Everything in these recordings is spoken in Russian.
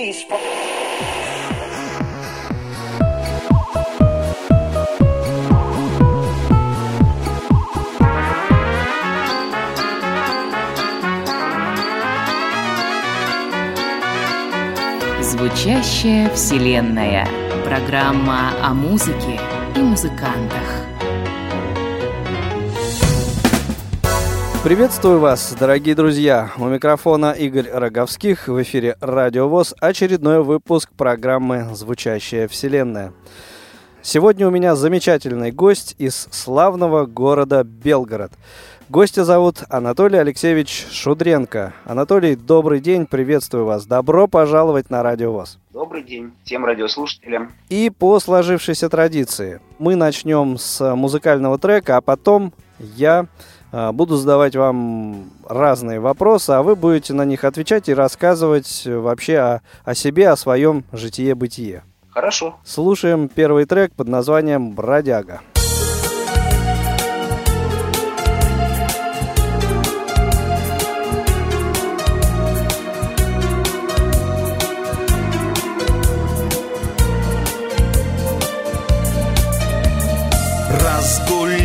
police. Звучащая вселенная. Программа о музыке и музыкантах. Приветствую вас, дорогие друзья! У микрофона Игорь Роговских в эфире Радио ВОЗ очередной выпуск программы «Звучащая вселенная». Сегодня у меня замечательный гость из славного города Белгород. Гостя зовут Анатолий Алексеевич Шудренко. Анатолий, добрый день, приветствую вас. Добро пожаловать на Радио ВОЗ. Добрый день всем радиослушателям. И по сложившейся традиции мы начнем с музыкального трека, а потом я буду задавать вам разные вопросы, а вы будете на них отвечать и рассказывать вообще о, о себе, о своем житие-бытие. Хорошо. Слушаем первый трек под названием «Бродяга».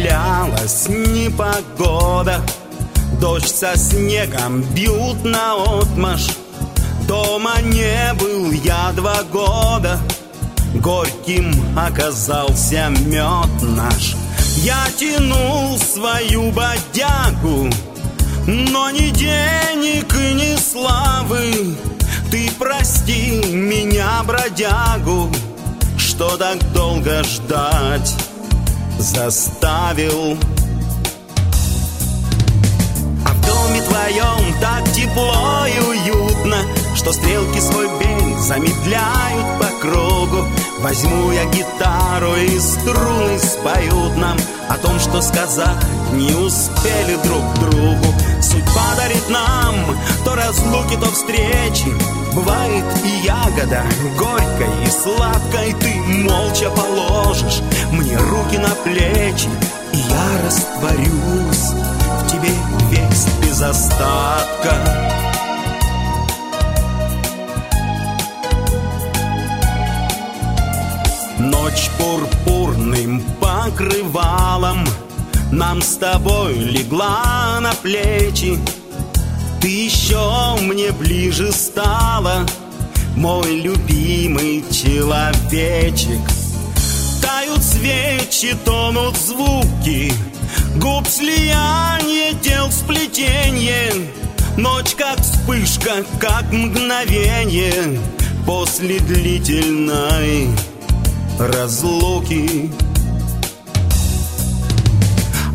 Разгулялась непогода. Дождь со снегом бьют на отмаш. Дома не был я два года. Горьким оказался мед наш. Я тянул свою бодягу Но ни денег ни славы. Ты прости меня, бродягу Что так долго ждать заставил. А в доме твоем так тепло и уютно Что стрелки свой бег замедляют по кругу. Возьму я гитару и струны споют нам О том, что сказать не успели друг другу. Судьба дарит нам то разлуки, то встречи Бывает и ягода горькой и сладкой Ты молча положишь мне руки на плечи И я растворюсь в тебе весь без остатка. Ночь пурпурным покрывалом Нам с тобой легла на плечи Ты еще мне ближе стала Мой любимый человечек. Тают свечи, тонут звуки Губ слияние, тел сплетенье. Ночь как вспышка, как мгновение После длительной разлуки.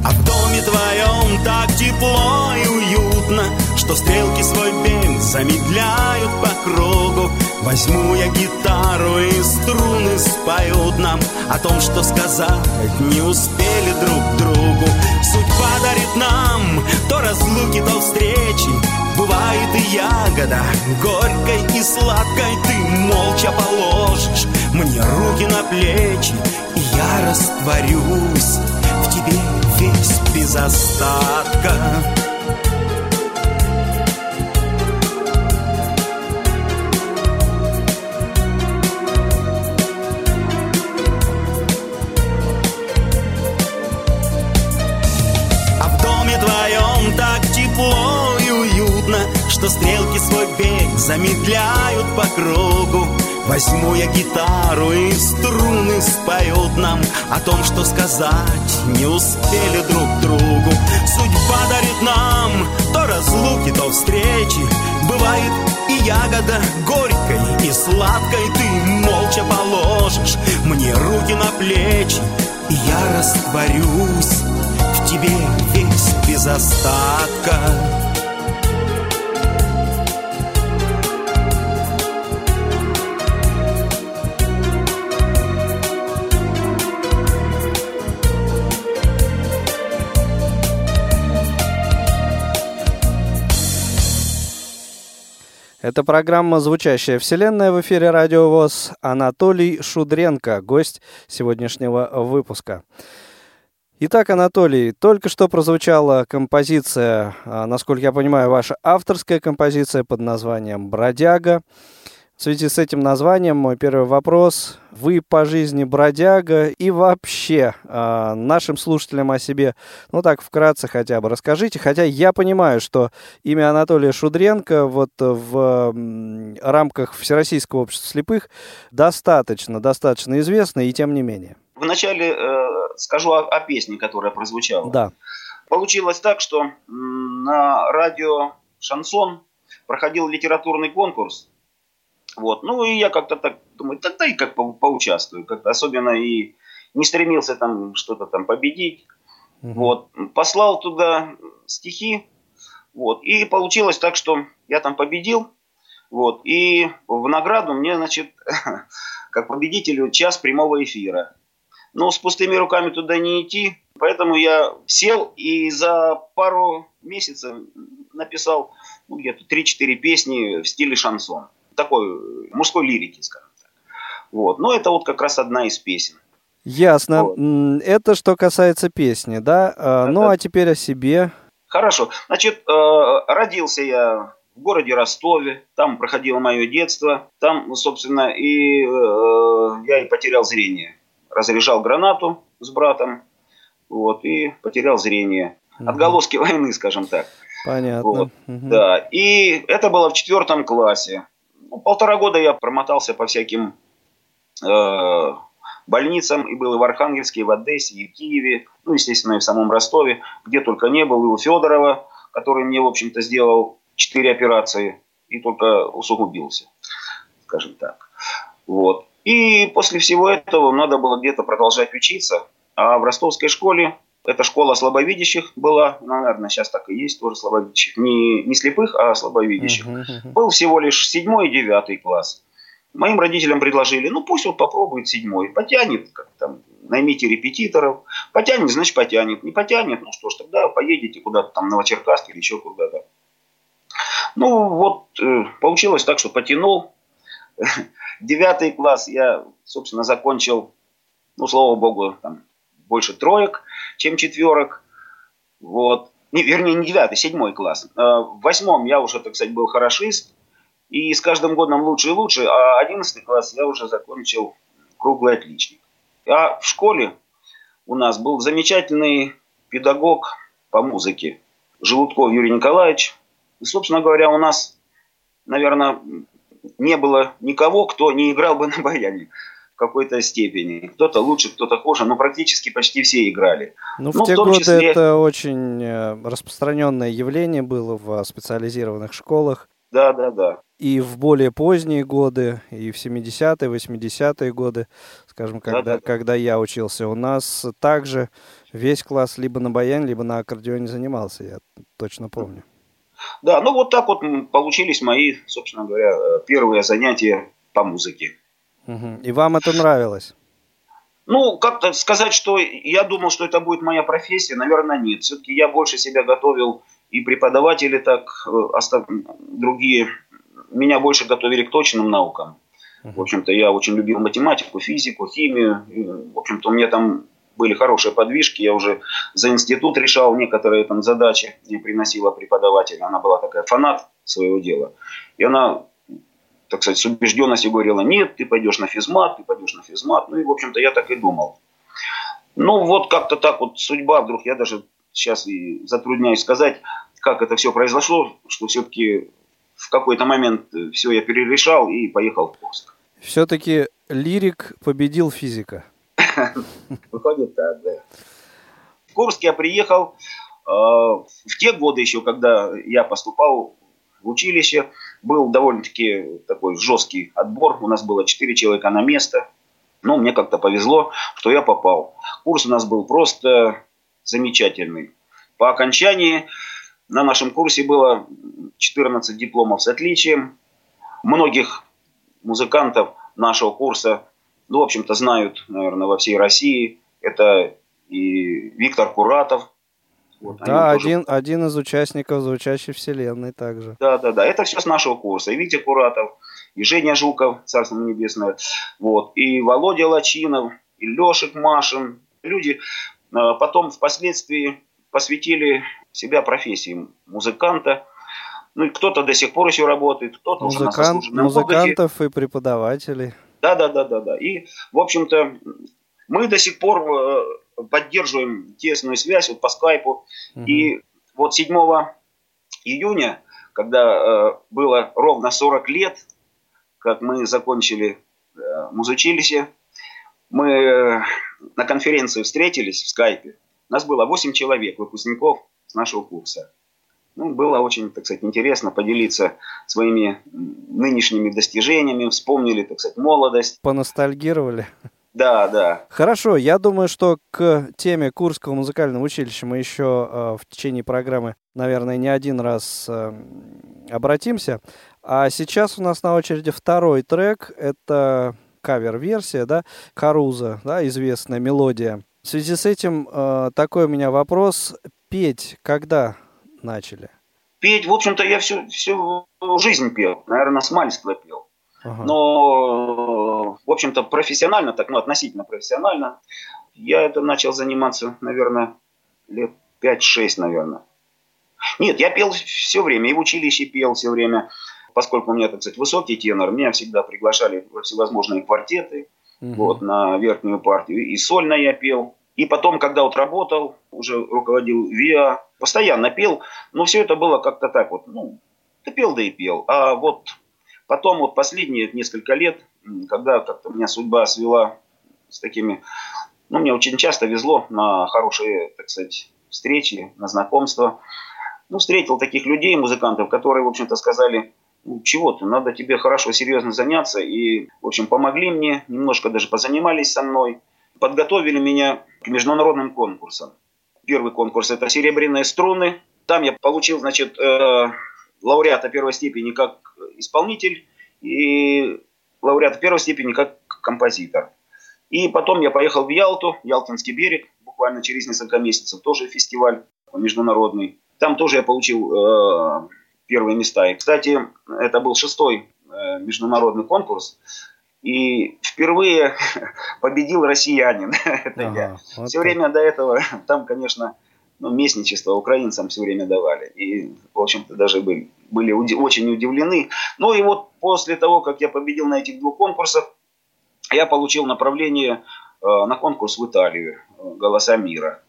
А в доме твоем так тепло и уютно Что стрелки свой бег замедляют по кругу. Возьму я гитару и струны споют нам О том, что сказать не успели друг другу. Судьба дарит нам то разлуки, то встречи. Бывает и ягода горькой и сладкой. Ты молча положишь мне руки на плечи И я растворюсь в тебе весь без остатка замедляют по кругу. Возьму я гитару и струны споют нам О том, что сказать не успели друг другу. Судьба дарит нам то разлуки, то встречи. Бывает и ягода горькой и сладкой Ты молча положишь мне руки на плечи И я растворюсь в тебе весь без остатка Это программа «Звучащая вселенная» в эфире Радио ВОЗ. Анатолий Шудренко, гость сегодняшнего выпуска. Итак, Анатолий, только что прозвучала композиция, а, насколько я понимаю, ваша авторская композиция под названием «Бродяга». В связи с этим названием мой первый вопрос. Вы по жизни бродяга и вообще э, нашим слушателям о себе, ну так вкратце хотя бы расскажите. Хотя я понимаю, что имя Анатолия Шудренко вот в э, рамках Всероссийского общества слепых достаточно, достаточно известно и тем не менее. Вначале э, скажу о, о песне, которая прозвучала. Да. Получилось так, что на радио «Шансон» проходил литературный конкурс вот. Ну и я как-то так думаю, тогда и как по поучаствую. Как-то особенно и не стремился там что-то там победить. Угу. Вот. Послал туда стихи. Вот. И получилось так, что я там победил. Вот. И в награду мне, значит, как победителю час прямого эфира. Но с пустыми руками туда не идти. Поэтому я сел и за пару месяцев написал ну, где-то 3-4 песни в стиле шансон такой мужской лирики, скажем так. Вот. Но это вот как раз одна из песен. Ясно. Вот. Это что касается песни, да? А, это... Ну а теперь о себе. Хорошо. Значит, э, родился я в городе Ростове, там проходило мое детство, там, собственно, и э, я и потерял зрение. Разряжал гранату с братом, вот, и потерял зрение. Отголоски войны, скажем так. Понятно. Вот, угу. Да, и это было в четвертом классе. Ну, полтора года я промотался по всяким э, больницам, и был и в Архангельске, и в Одессе, и в Киеве, ну, естественно, и в самом Ростове, где только не был, и у Федорова, который мне, в общем-то, сделал четыре операции и только усугубился, скажем так. Вот. И после всего этого надо было где-то продолжать учиться, а в ростовской школе это школа слабовидящих была, ну, наверное, сейчас так и есть, тоже слабовидящих. Не, не слепых, а слабовидящих. Uh-huh, uh-huh. Был всего лишь седьмой и девятый класс. Моим родителям предложили, ну пусть вот попробует седьмой, потянет, как там, наймите репетиторов, потянет, значит потянет, не потянет, ну что ж, тогда поедете куда-то там Новочеркасск или еще куда-то. Ну вот, э, получилось так, что потянул. Девятый класс я, собственно, закончил, ну, слава богу, там, больше троек, чем четверок. Вот. Не, вернее, не девятый, седьмой класс. А, в восьмом я уже, так сказать, был хорошист. И с каждым годом лучше и лучше. А одиннадцатый класс я уже закончил круглый отличник. А в школе у нас был замечательный педагог по музыке. Желудков Юрий Николаевич. И, собственно говоря, у нас, наверное, не было никого, кто не играл бы на баяне какой-то степени. Кто-то лучше, кто-то хуже, но практически почти все играли. Ну, в ну, те в годы числе... это очень э, распространенное явление было в специализированных школах. Да, да, да. И в более поздние годы, и в 70-е, 80-е годы, скажем, когда, да, да, когда я учился, у нас также весь класс либо на баяне, либо на аккордеоне занимался, я точно помню. Да, ну вот так вот получились мои, собственно говоря, э, первые занятия по музыке. И вам это нравилось? Ну, как-то сказать, что я думал, что это будет моя профессия, наверное, нет. Все-таки я больше себя готовил, и преподаватели так, э, другие, меня больше готовили к точным наукам. В общем-то, я очень любил математику, физику, химию. И, в общем-то, у меня там были хорошие подвижки. Я уже за институт решал некоторые там задачи, мне приносила преподаватель. Она была такая фанат своего дела. И она так сказать, с убежденностью говорила, нет, ты пойдешь на физмат, ты пойдешь на физмат. Ну и, в общем-то, я так и думал. Ну, вот как-то так вот судьба вдруг, я даже сейчас и затрудняюсь сказать, как это все произошло, что все-таки в какой-то момент все я перерешал и поехал в Курск. Все-таки лирик победил физика. Выходит так, да. В Курск я приехал э, в те годы еще, когда я поступал в училище. Был довольно-таки такой жесткий отбор. У нас было 4 человека на место. Но мне как-то повезло, что я попал. Курс у нас был просто замечательный. По окончании на нашем курсе было 14 дипломов с отличием. Многих музыкантов нашего курса, ну, в общем-то, знают, наверное, во всей России. Это и Виктор Куратов, вот, да, один, тоже... один из участников звучащей вселенной также. Да, да, да. Это все с нашего курса. И Витя Куратов, и Женя Жуков, царство небесное, вот, и Володя Лачинов, и Лешек Машин. Люди а, потом впоследствии посвятили себя профессии музыканта. Ну, и кто-то до сих пор еще работает, кто-то Музыкант, уже на Музыкантов отдыхе. и преподавателей. Да, да, да, да, да. И, в общем-то, мы до сих пор э, поддерживаем тесную связь вот по скайпу. Угу. И вот 7 июня, когда э, было ровно 40 лет, как мы закончили э, музучилище, мы э, на конференции встретились в скайпе. У нас было 8 человек, выпускников с нашего курса. Ну, было очень, так сказать, интересно поделиться своими нынешними достижениями, вспомнили, так сказать, молодость. Поностальгировали. Да, да. Хорошо, я думаю, что к теме Курского музыкального училища мы еще э, в течение программы, наверное, не один раз э, обратимся. А сейчас у нас на очереди второй трек. Это кавер-версия, да, Каруза, да, известная мелодия. В связи с этим э, такой у меня вопрос. Петь когда начали? Петь, в общем-то, я всю, всю жизнь пел. Наверное, с мальства пел. Ага. Но, в общем-то, профессионально, так, ну, относительно профессионально, я это начал заниматься, наверное, лет 5-6, наверное. Нет, я пел все время, и в училище пел все время, поскольку у меня, так сказать, высокий тенор, меня всегда приглашали во всевозможные квартеты, угу. вот, на верхнюю партию, и сольно я пел. И потом, когда вот работал, уже руководил ВИА, постоянно пел, но все это было как-то так вот, ну, ты пел, да и пел. А вот Потом вот последние несколько лет, когда как-то меня судьба свела с такими... Ну, мне очень часто везло на хорошие, так сказать, встречи, на знакомства. Ну, встретил таких людей, музыкантов, которые, в общем-то, сказали, ну, чего ты, надо тебе хорошо, серьезно заняться. И, в общем, помогли мне, немножко даже позанимались со мной. Подготовили меня к международным конкурсам. Первый конкурс – это «Серебряные струны». Там я получил, значит, э, лауреата первой степени как исполнитель и лауреата первой степени как композитор. И потом я поехал в Ялту, Ялтинский берег, буквально через несколько месяцев, тоже фестиваль международный. Там тоже я получил э, первые места. И, кстати, это был шестой э, международный конкурс. И впервые победил россиянин. это ага, я. Вот Все так. время до этого там, конечно, ну, местничество украинцам все время давали. И, в общем-то, даже были, были уди- очень удивлены. Ну и вот после того, как я победил на этих двух конкурсах, я получил направление э, на конкурс в Италию э, «Голоса мира».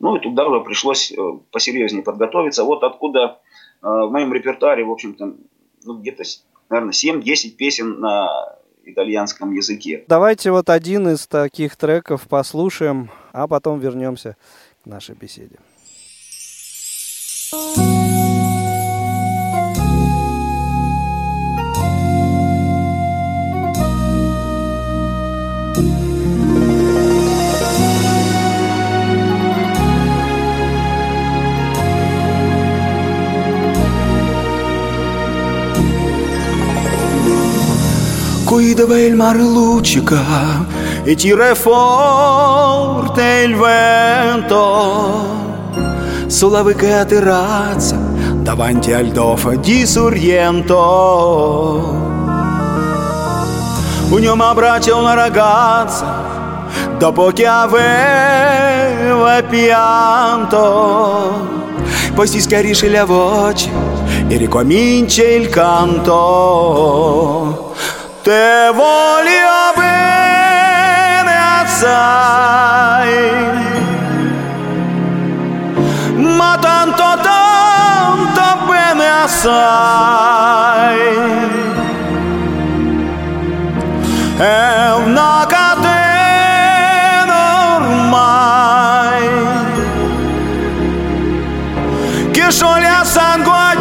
Ну и туда уже пришлось э, посерьезнее подготовиться. Вот откуда э, в моем репертуаре, в общем-то, ну, где-то, наверное, 7-10 песен на итальянском языке. Давайте вот один из таких треков послушаем, а потом вернемся к нашей беседе. Cuida bem mar lúdica, e tira forte o vento. Al dofa di Sorrento. Un uomo abbraccia una ragazza dopo che aveva pianto. Poi si schiarisce la voce e ricomincia il canto. Te voglio bene assai ma tanto tanto bene assai. È una catena ormai che scioglie a sangue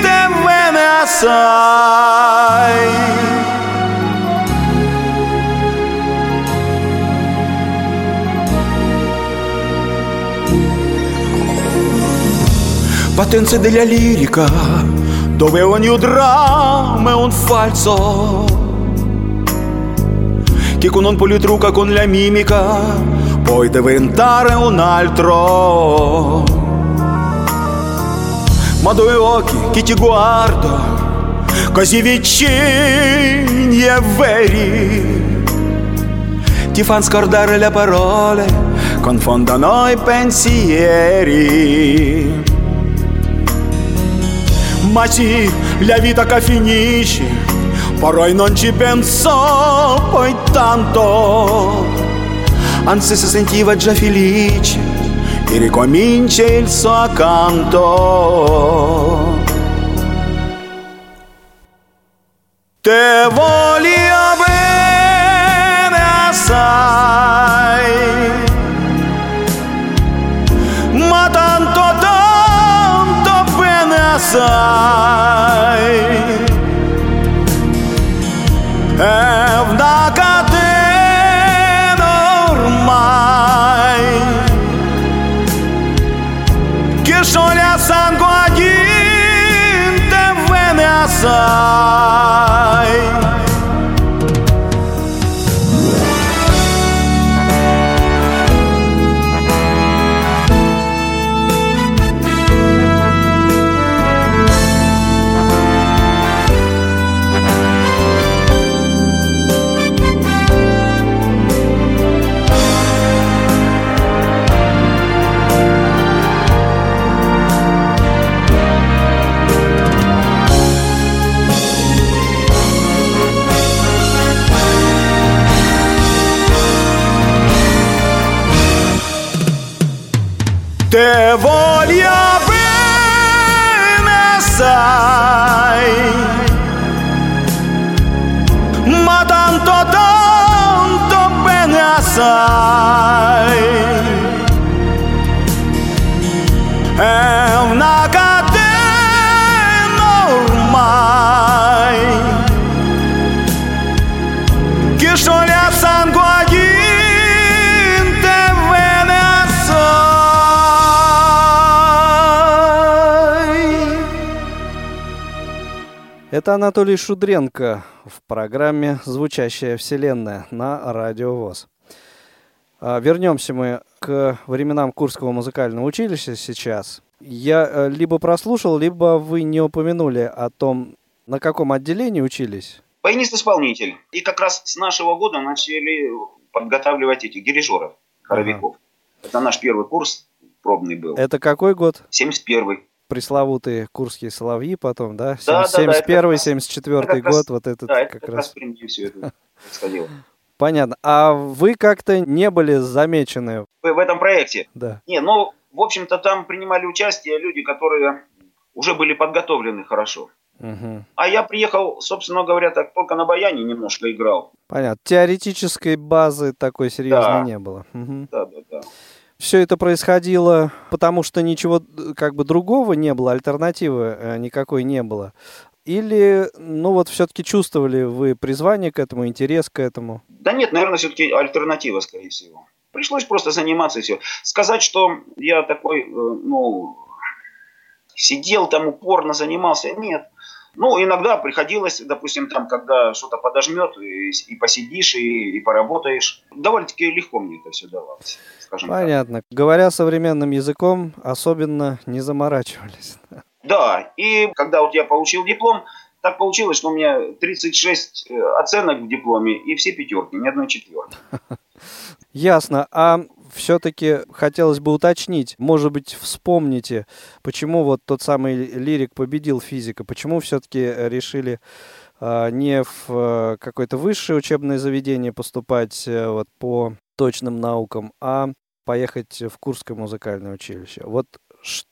te bene assai Potenza della lirica, dove ogni dramma è un falso. Che con un politruca con la mimica puoi diventare un altro. Ma due occhi che ti guardano, così vicini e veri, ti fanno scordare le parole, confondono i pensieri. Ma sì, la vita che finisce, poi non ci penso poi tanto. Anzi si sentiva già felice e ricomincia il suo canto. Te voglio scioglie a sangue te bene assai Это Анатолий Шудренко в программе «Звучащая вселенная» на Радио ВОЗ. А, Вернемся мы к временам Курского музыкального училища сейчас. Я э, либо прослушал, либо вы не упомянули о том, на каком отделении учились. Баянист-исполнитель. И как раз с нашего года начали подготавливать этих дирижеров, хоровиков. Это наш первый курс пробный был. Это какой год? 71-й. Пресловутые курские соловьи потом, да? Да, да, да, это 71 как раз- 74 это как раз- год, вот этот Да, это как как раз раз. в Принге все это происходило. Понятно. А вы как-то не были замечены, В этом проекте. да? Не, ну, в общем-то, там принимали участие люди, которые уже были подготовлены хорошо. Мгм. А я приехал, собственно говоря, так только на баяне немножко играл. Понятно. Теоретической базы такой серьезной Да. не было. Да, да, да. Все это происходило, потому что ничего э, как бы другого не было, альтернативы э, никакой не было. Или, ну вот, все-таки чувствовали вы призвание к этому, интерес к этому? Да нет, наверное, все-таки альтернатива, скорее всего. Пришлось просто заниматься и все. Сказать, что я такой, э, ну, сидел там упорно занимался, нет. Ну, иногда приходилось, допустим, там, когда что-то подожмет, и, и посидишь, и, и поработаешь. Довольно-таки легко мне это все давалось, скажем так. Понятно. Говоря современным языком, особенно не заморачивались. Да, и когда вот я получил диплом, так получилось, что у меня 36 э, оценок в дипломе и все пятерки, ни одной четверки. Ясно. А все-таки хотелось бы уточнить, может быть, вспомните, почему вот тот самый лирик победил физика, почему все-таки решили а, не в э, какое-то высшее учебное заведение поступать э, вот по точным наукам, а поехать в Курское музыкальное училище. Вот что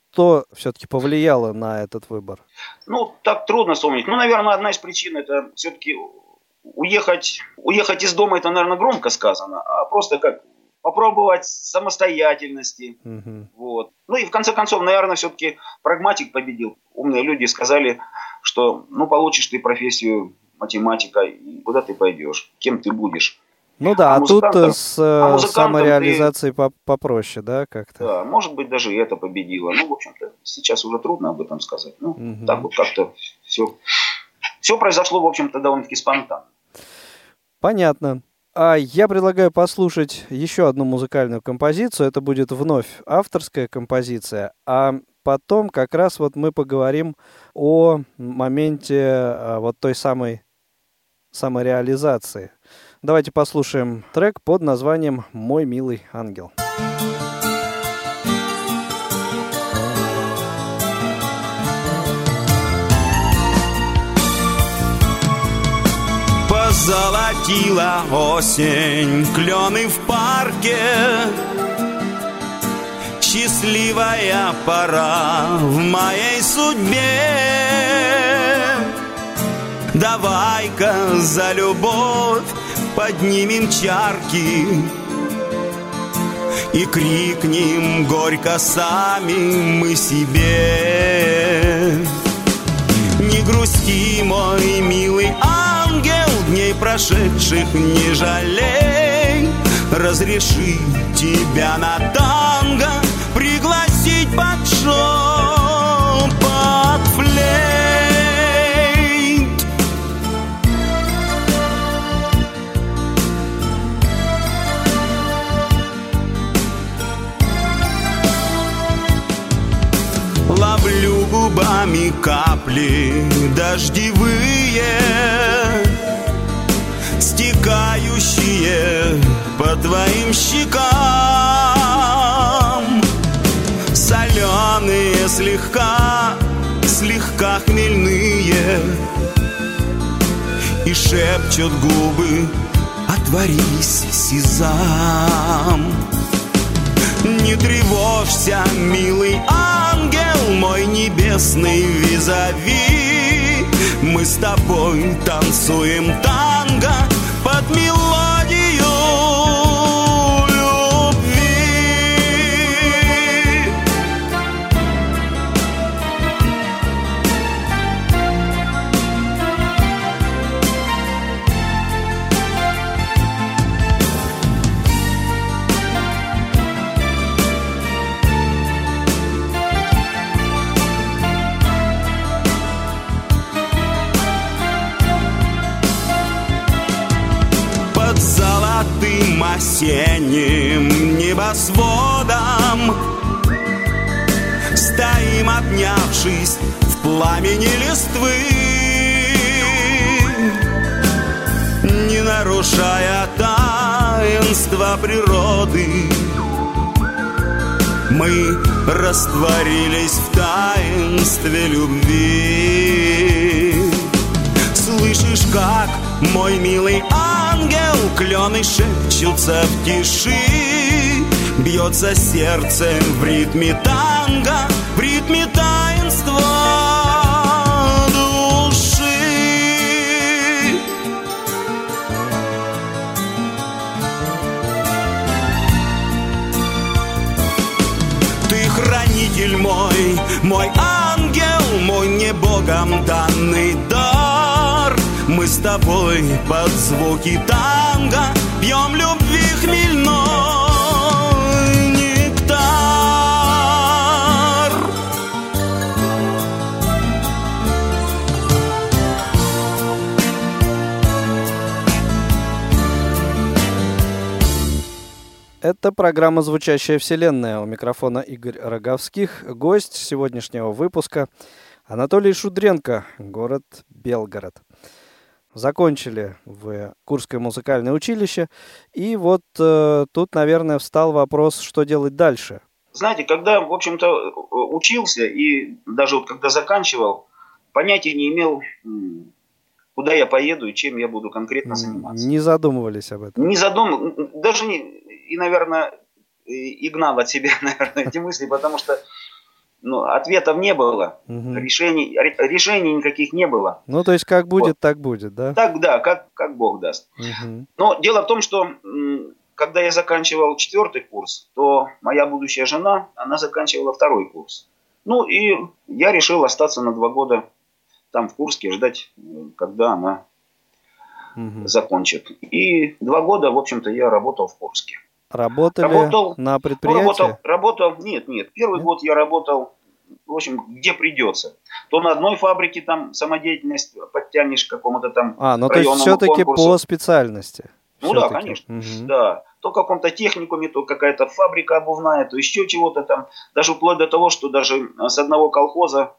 все-таки повлияло на этот выбор? Ну, так трудно вспомнить. Ну, наверное, одна из причин это все-таки уехать, уехать из дома, это, наверное, громко сказано, а просто как попробовать самостоятельности. Мгм. Вот. Ну и в конце концов, наверное, все-таки прагматик победил. Умные люди сказали, что ну получишь ты профессию математика, и куда ты пойдешь, кем ты будешь. Ну да, А а, тут э, с э, а музыкантам самореализацией по- попроще, да, как-то? Да, может быть, даже и это победило. Ну, в общем-то, сейчас уже трудно об этом сказать. Ну, Мгм. так вот как-то все, все произошло, в общем-то, довольно-таки спонтанно. Понятно. А я предлагаю послушать еще одну музыкальную композицию. Это будет вновь авторская композиция. А потом как раз вот мы поговорим о моменте а, вот той самой самореализации. Давайте послушаем трек под названием «Мой милый ангел». Позолотила осень клены в парке Счастливая пора в моей судьбе Давай-ка за любовь поднимем чарки И крикнем горько сами мы себе. Не грусти, мой милый ангел, дней прошедших не жалей. Разреши тебя на танго пригласить под шепот губами капли дождевые Стекающие по твоим щекам. Соленые слегка, слегка хмельные И шепчут губы Отворись, Сезам Не тревожься, милый ангел Мой небесный визави. Мы с тобой танцуем танго Под мелодию золотым осенним небосводом. Стоим, обнявшись в пламени листвы Не нарушая таинства природы. Мы растворились в таинстве любви. Слышишь, как мой милый ангел Клены шепчутся в тиши Бьется сердце в ритме танго В ритме таинства души Ты хранитель мой, мой ангел, мой не богом данный дар. Мы с тобой под звуки танго пьем любви хмельной нектар. Это программа «Звучащая вселенная». У микрофона Игорь Роговских. Гость сегодняшнего выпуска Анатолий Шудренко, город Белгород. Закончили в Курское музыкальное училище. И вот э, тут, наверное, встал вопрос, что делать дальше. Знаете, когда, в общем-то, учился и даже вот когда заканчивал, понятия не имел, куда я поеду и чем я буду конкретно заниматься. Не задумывались об этом. Не задумал, даже не, и, наверное, и гнал от себя, наверное, эти мысли, потому что ну, ответов не было, Мгм. решений, ре- решений никаких не было. Ну, то есть, как будет, так будет, да? Так, да, как, как Бог даст. Мгм. Но дело в том, что когда я заканчивал четвертый курс, то моя будущая жена, она заканчивала второй курс. Ну и я решил остаться на два года там в Курске, ждать, когда она Мгм. закончит. И два года, в общем-то, я работал в Курске. Работали Работал- на Ну, предприятии? работал, работал, нет, нет, первый Нет? год я работал, в общем, где придется. То на одной фабрике там самодеятельность подтянешь к какому-то там А, ну то есть все-таки конкурсу. по специальности. Ну да, конечно. Мгм. Да, то в каком-то техникуме, то какая-то фабрика обувная, то еще чего-то там. Даже вплоть до того, что даже э, с одного колхоза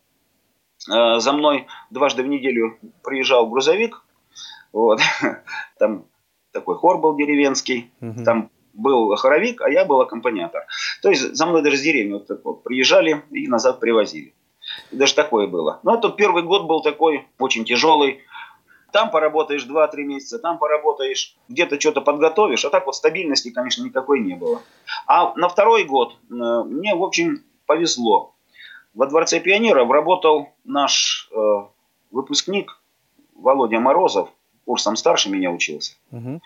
э, за мной дважды в неделю приезжал грузовик. Вот. Там такой хор был деревенский. Мгм. Там был хоровик, а я был аккомпаниатор. То есть за мной даже с деревни вот так вот приезжали и назад привозили. И даже такое было. Но этот первый год был такой очень тяжелый. Там поработаешь 2-3 месяца, там поработаешь, где-то что-то подготовишь. А так вот стабильности, конечно, никакой не было. А на второй год э, мне, в общем, повезло. Во Дворце пионеров работал наш э, выпускник Володя Морозов, курсом старше меня учился. Угу.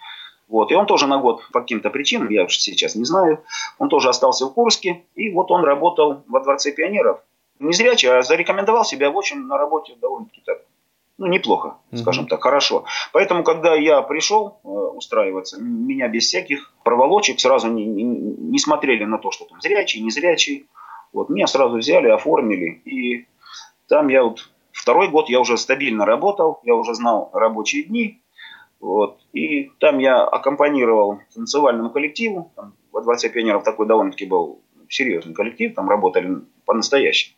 Вот, и он тоже на год по каким-то причинам, я уж сейчас не знаю, он тоже остался в Курске, и вот он работал во Дворце пионеров. Не зрячий, а зарекомендовал себя, в общем, на работе довольно-таки так, ну, неплохо, mm скажем так, хорошо. Поэтому, когда я пришел э, устраиваться, меня без всяких проволочек сразу не, не, не смотрели на то, что там зрячий, не зрячий. Вот, меня сразу взяли, оформили, и там я вот второй год я уже стабильно работал, я уже знал рабочие дни, вот, и там я аккомпанировал танцевальному коллективу, там, во Дворце пионеров такой довольно-таки был серьезный коллектив, там работали по-настоящему.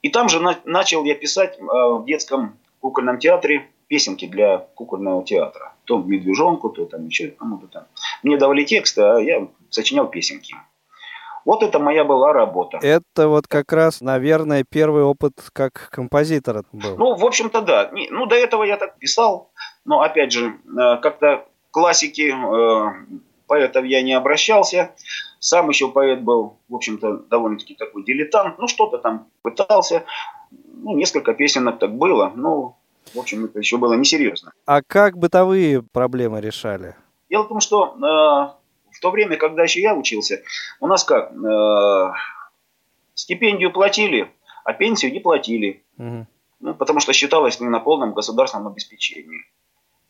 И там же на, начал я писать э, в детском кукольном театре песенки для кукольного театра. То медвежонку, то там еще кому-то там. Мне давали текст, а я сочинял песенки. Вот это моя была работа. Это вот как раз, наверное, первый опыт как композитора был. Ну, в общем-то, да. Ну, до этого я так писал. Но, опять же, э, как-то классики э, поэтов я не обращался. Сам еще поэт был, в общем-то, довольно-таки такой дилетант. Ну, что-то там пытался. Ну, несколько песенок так было. Ну, в общем, это еще было несерьезно. А как бытовые проблемы решали? Дело в том, что э, в то время, когда еще я учился, у нас как, э, стипендию платили, а пенсию не платили. Угу. Ну, потому что считалось не на полном государственном обеспечении.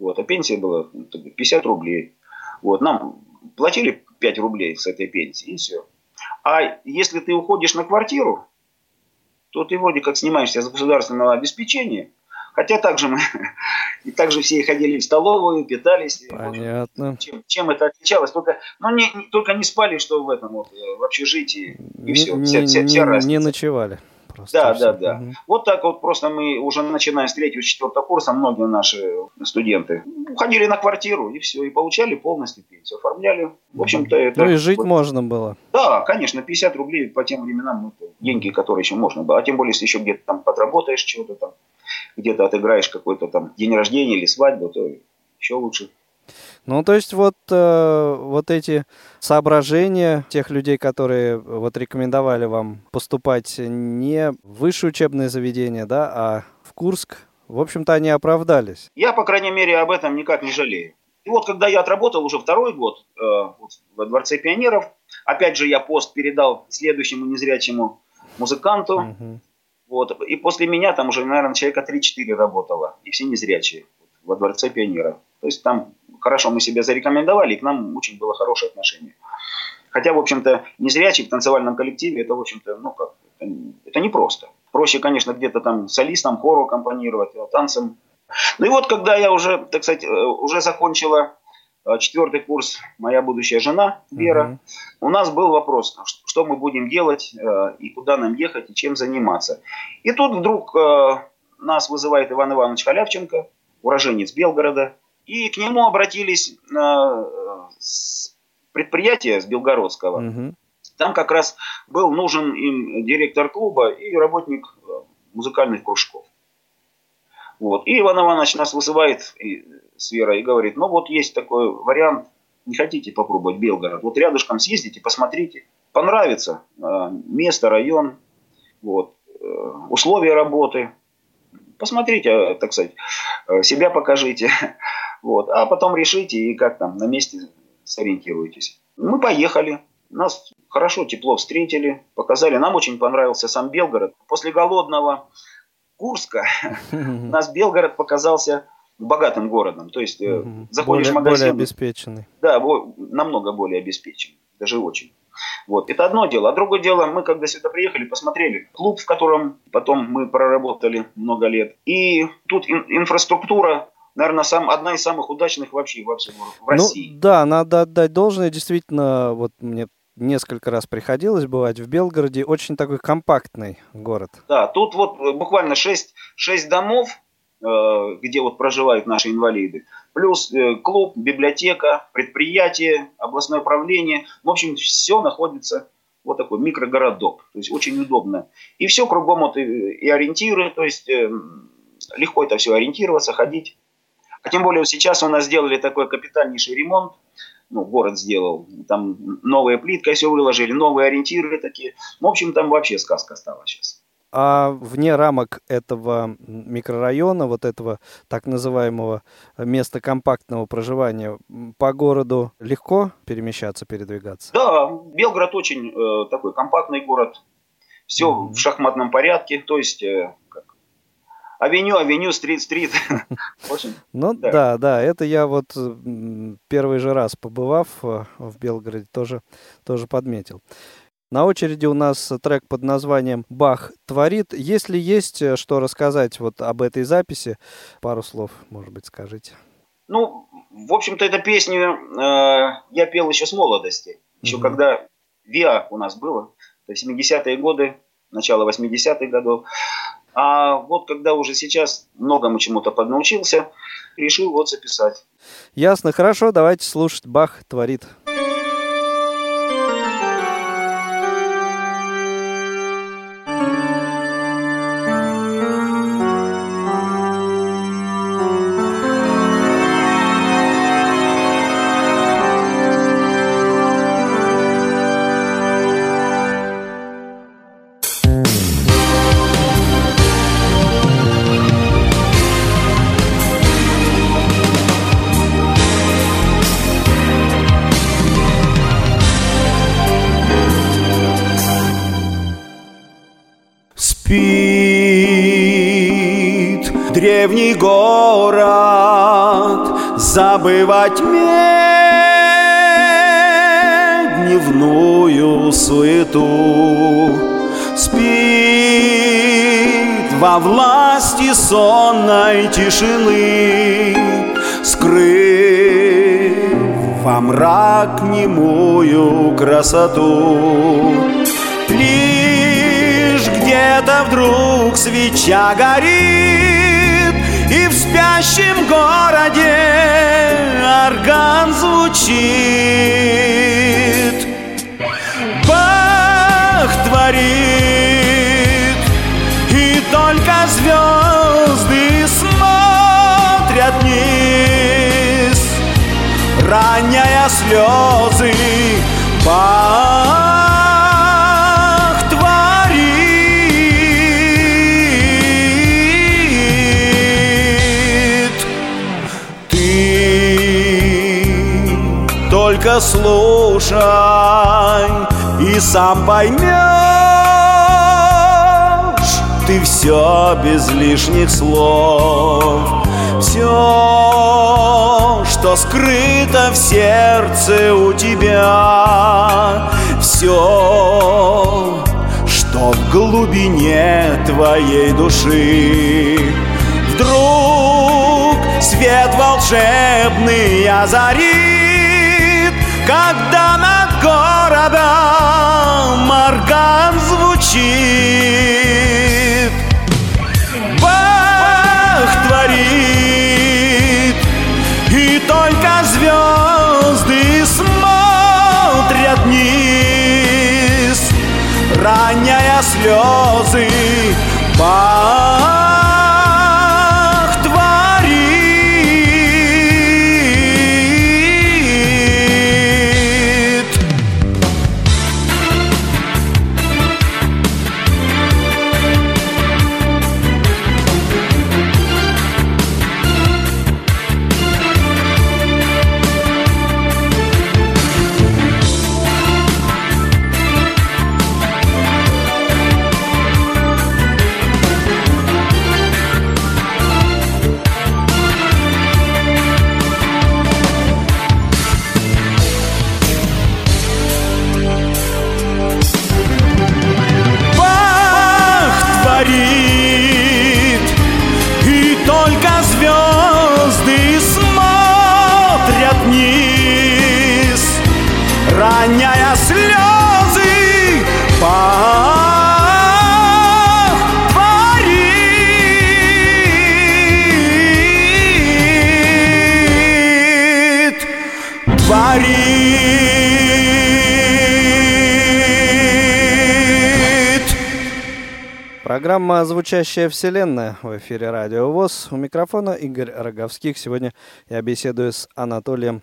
Вот, а пенсия была 50 рублей. Вот, нам платили 5 рублей с этой пенсии, и все. А если ты уходишь на квартиру, то ты вроде как снимаешься с государственного обеспечения – Хотя также мы и также все ходили в столовую, питались. Понятно. Чем, чем это отличалось? Только, ну, не, не, только не спали, что в этом вот, в общежитии, и не, все. Вся, вся, вся не, не ночевали. Просто да, да, да. Угу. Вот так вот просто мы уже начиная с третьего, четвертого курса, многие наши студенты уходили на квартиру и все, и получали полностью пенсию, оформляли. В общем-то, это... Ну и жить вот... можно было. Да, конечно, 50 рублей по тем временам, ну, это деньги, которые еще можно было. А тем более, если еще где-то там подработаешь чего-то там, где-то отыграешь какой-то там день рождения или свадьбу, то еще лучше. Ну, то есть вот, э, вот эти соображения тех людей, которые вот рекомендовали вам поступать не в высшее учебное заведение, да, а в Курск, в общем-то, они оправдались. Я, по крайней мере, об этом никак не жалею. И вот когда я отработал уже второй год э, во Дворце пионеров, опять же я пост передал следующему незрячему музыканту. Угу. Вот. И после меня там уже, наверное, человека 3-4 работало. И все незрячие во Дворце пионеров. То есть там хорошо мы себя зарекомендовали, и к нам очень было хорошее отношение. Хотя, в общем-то, незрячий в танцевальном коллективе, это, в общем-то, ну как, это, это непросто. Проще, конечно, где-то там солистом, хору компонировать, а танцем. Ну и вот, когда я уже, так сказать, э, уже закончила э, четвертый курс «Моя будущая жена» Вера, угу. у нас был вопрос, что мы будем делать э, и куда нам ехать и чем заниматься. И тут вдруг нас вызывает Иван Иванович Халявченко, уроженец Белгорода, и к нему обратились э, с предприятия с Белгородского. Угу. Там как раз был нужен им директор клуба и работник э, музыкальных кружков. Вот. И Иван Иванович нас вызывает и, с Верой и говорит, ну вот есть такой вариант, не хотите попробовать Белгород, вот рядышком съездите, посмотрите, понравится э, место, район, вот, условия работы, посмотрите, так сказать, себя покажите. Вот. А потом решите и как там на месте сориентируйтесь. Мы поехали. Нас хорошо, тепло встретили, показали. Нам очень понравился сам Белгород. После голодного Курска нас Белгород показался богатым городом. То есть угу. заходишь более, в магазин. Более обеспеченный. Да, намного более обеспеченный. Даже очень. Вот. Это одно дело. А другое дело, мы когда сюда приехали, посмотрели клуб, в котором потом мы проработали много лет. И тут ин- инфраструктура наверное, сам, одна из самых удачных вообще во всем в ну России. Ну, да, надо отдать должное. Действительно, вот мне несколько раз приходилось бывать в Белгороде. Очень такой компактный город. Да, тут вот э, буквально 6, 6 домов, э, где вот проживают наши инвалиды. Плюс э, клуб, библиотека, предприятие, областное управление. В общем, все находится вот такой микрогородок. То есть очень удобно. И все кругом вот и, и ориентиры, то есть легко это все ориентироваться, ходить. А тем более сейчас у нас сделали такой капитальнейший ремонт, ну, город сделал, там новая плитка все выложили, новые ориентиры такие. В общем, там вообще сказка стала сейчас. А вне рамок этого микрорайона, вот этого так называемого места компактного проживания, по городу легко перемещаться, передвигаться? Да, Белгород очень э, такой компактный город. Все mm-hmm. в шахматном порядке, то есть э, авеню, авеню, стрит, стрит. Ну да. да, это я вот первый же раз побывав э, в Белгороде тоже, тоже подметил. На очереди у нас трек под названием «Бах творит». Если есть э, что рассказать вот об этой записи, пару слов, может быть, скажите. Ну, в общем-то, эту песню э, я пел еще с молодости. Еще mm-hmm. когда ВИА у нас было, то есть 70-е годы, начало 80-х годов. А вот когда уже сейчас многому чему-то поднаучился, решил вот записать. Ясно, хорошо, давайте слушать «Бах творит». Древний город Забывать дневную суету. Спит во власти сонной тишины Скрыв во мрак немую красоту. Лишь где-то вдруг свеча горит спящем городе орган звучит Бах творит И только звезды смотрят вниз Роняя слезы Бах только слушай и сам поймешь Ты все без лишних слов. Все, что скрыто в сердце у тебя. Все, что в глубине твоей души. Вдруг свет волшебный озарит когда над городом орган звучит. Программа «Звучащая вселенная» в эфире Радио ВОЗ. У микрофона Игорь Роговских. Сегодня я беседую с Анатолием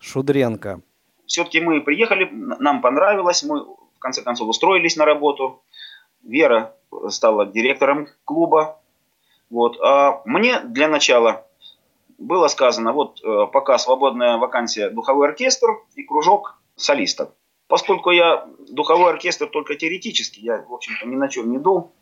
Шудренко. Все-таки мы приехали, нам понравилось, мы в конце концов устроились на работу. Вера стала директором клуба. Вот. А мне для начала было сказано, вот э, пока свободная вакансия духовой оркестр и кружок солистов. Поскольку я духовой оркестр только теоретически, я, в общем-то, ни на чем не дул.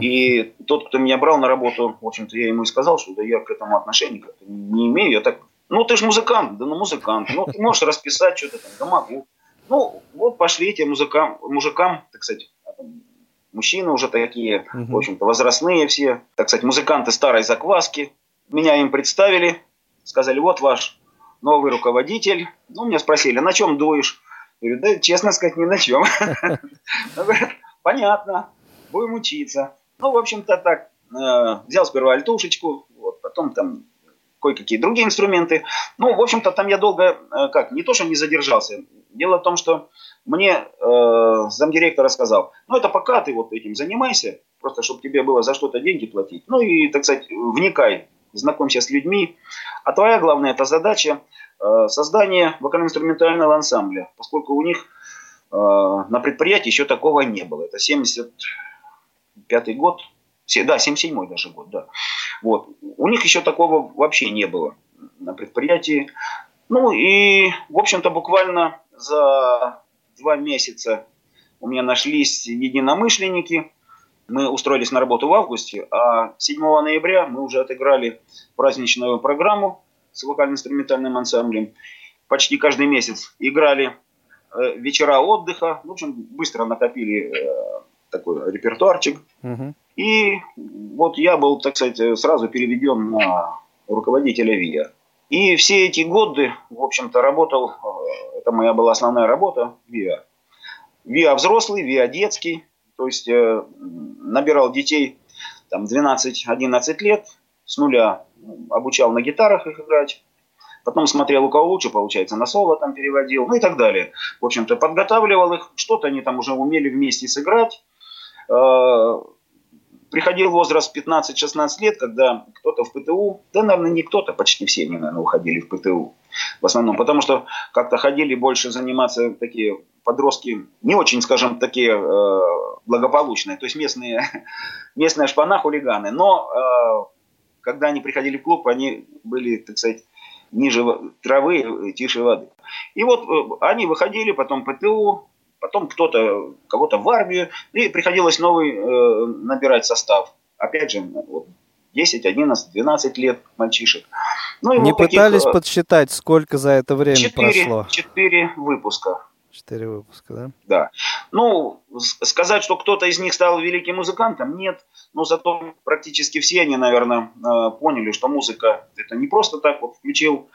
И тот, кто меня брал на работу, в общем-то, я ему и сказал, что да я к этому отношения как-то не имею. Я так, ну ты же музыкант, да ну музыкант, ну ты можешь расписать что-то там, да могу. Ну вот пошли эти музыкам, мужикам, так сказать, мужчины уже такие, в общем-то, возрастные все, так сказать, музыканты старой закваски. Меня им представили, сказали, вот ваш новый руководитель. Ну, меня спросили, на чем дуешь? Я говорю, да, честно сказать, ни на чем. Понятно, будем учиться. Ну, в общем-то, так, э, взял сперва альтушечку, вот, потом там кое-какие другие инструменты. Ну, в общем-то, там я долго, э, как, не то, что не задержался. Дело в том, что мне э, замдиректора сказал, ну, это пока ты вот этим занимайся, просто чтобы тебе было за что-то деньги платить. Ну, и, так сказать, вникай, знакомься с людьми. А твоя главная эта задача э, создание вокально-инструментального ансамбля, поскольку у них э, на предприятии еще такого не было. Это 75 год, да, 77 даже год, да. Вот. У них еще такого вообще не было на предприятии. Ну и, в общем-то, буквально за два месяца у меня нашлись единомышленники. Мы устроились на работу в августе, а 7 ноября мы уже отыграли праздничную программу с вокально-инструментальным ансамблем. Почти каждый месяц играли э, вечера отдыха. В общем, быстро накопили э, такой репертуарчик. Угу. И вот я был, так сказать, сразу переведен на руководителя ВИА. И все эти годы, в общем-то, работал, э, это моя была основная работа, ВИА. ВИА взрослый, ВИА детский, то есть э, набирал детей там 12-11 лет с нуля, обучал на гитарах их играть, потом смотрел, у кого лучше получается, на соло там переводил, ну и так далее. В общем-то, подготавливал их, что-то они там уже умели вместе сыграть, приходил возраст 15-16 лет, когда кто-то в ПТУ, да, наверное, не кто-то, почти все наверное, уходили в ПТУ. В основном, потому что как-то ходили больше заниматься такие подростки, не очень, скажем, такие э, благополучные, то есть местные, местные шпана, хулиганы. Но э, когда они приходили в клуб, они были, так сказать, ниже травы, тише воды. И вот э, они выходили, потом ПТУ, потом кто-то, кого-то в армию, и приходилось новый э, набирать состав. Опять же, вот 10, 11, 12 лет мальчишек. Ну, и Не вот пытались таких, э, подсчитать, сколько за это время 4, прошло? Четыре выпуска. Четыре выпуска, да? Да. Ну, сказать, что кто-то из них стал великим музыкантом, нет. Но зато практически все они, наверное, э, поняли, что музыка это не просто так вот включил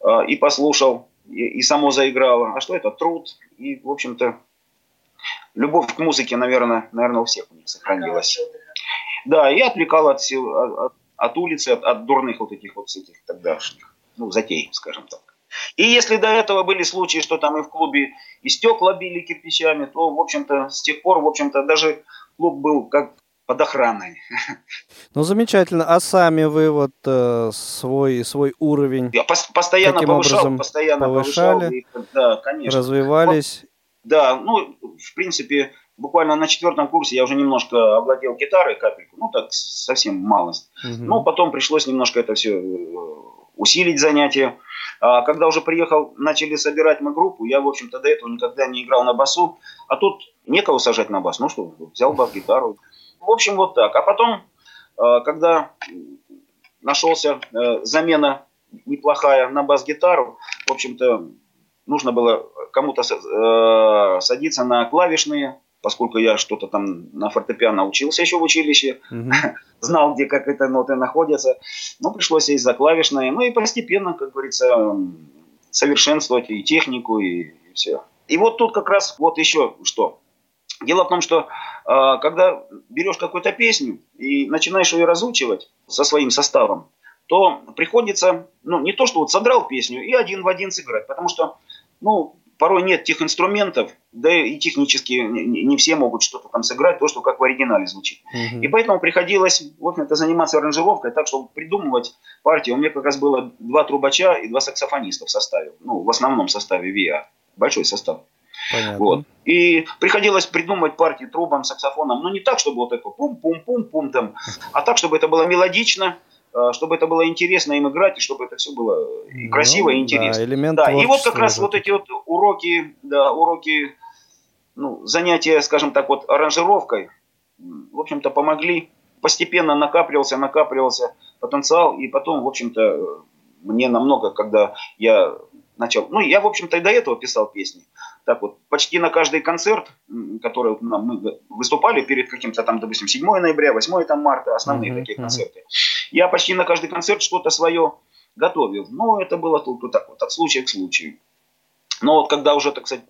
э, и послушал, и, и само заиграло, а что это труд. И, в общем-то, любовь к музыке, наверное, наверное, у всех у них сохранилась. Да, и отвлекала от, от, от улицы, от, от дурных вот этих вот этих тогдашних, ну, затей, скажем так. И если до этого были случаи, что там и в клубе и стекла били кирпичами, то, в общем-то, с тех пор, в общем-то, даже клуб был как под охраной. Ну, замечательно. А сами вы вот э, свой, свой уровень Я пос- постоянно повышал, постоянно повышали, повышал. И, да, конечно. Развивались. Вот, да, ну, в принципе, буквально на четвертом курсе я уже немножко овладел гитарой капельку, ну, так, совсем малость. Угу. Но потом пришлось немножко это все э, усилить занятие. А когда уже приехал, начали собирать мы группу, я, в общем-то, до этого никогда не играл на басу, а тут некого сажать на бас. Ну что, взял бас-гитару, в общем, вот так. А потом, э, когда нашелся э, замена неплохая на бас-гитару, в общем-то, нужно было кому-то э, садиться на клавишные, поскольку я что-то там на фортепиано учился еще в училище, знал, где как это ноты находятся. Ну, пришлось сесть за клавишные. Ну и постепенно, как говорится, совершенствовать и технику, и, и все. И вот тут как раз вот еще что. Дело в том, что э, когда берешь какую-то песню и начинаешь ее разучивать со своим составом, то приходится, ну, не то, что вот содрал песню и один в один сыграть, потому что, ну, порой нет тех инструментов, да и технически не, не все могут что-то там сыграть, то, что как в оригинале звучит. Угу. И поэтому приходилось, в общем-то, заниматься аранжировкой, так, чтобы придумывать партии. У меня как раз было два трубача и два саксофониста в составе, ну, в основном составе ВИА, большой состав. Понятно. Вот. И приходилось придумывать партии трубам, саксофонам, но не так, чтобы вот это пум-пум-пум-пум там, а так, чтобы это было мелодично, э, чтобы это было интересно им играть, и чтобы это все было и красиво ну, и интересно. Да, элемент да. И вот как раз вот эти вот уроки, да, уроки, ну, занятия, скажем так, вот аранжировкой, в общем-то, помогли. Постепенно накапливался, накапливался потенциал, и потом, в общем-то, мне намного, когда я начал, ну, я, в общем-то, и до этого писал песни, так вот, почти на каждый концерт, который нам, мы выступали перед каким-то там, допустим, 7 ноября, 8 там, марта, основные mm-hmm. такие концерты, я почти на каждый концерт что-то свое готовил. Но это было тут вот так вот, от случая к случаю. Но вот когда уже, так сказать,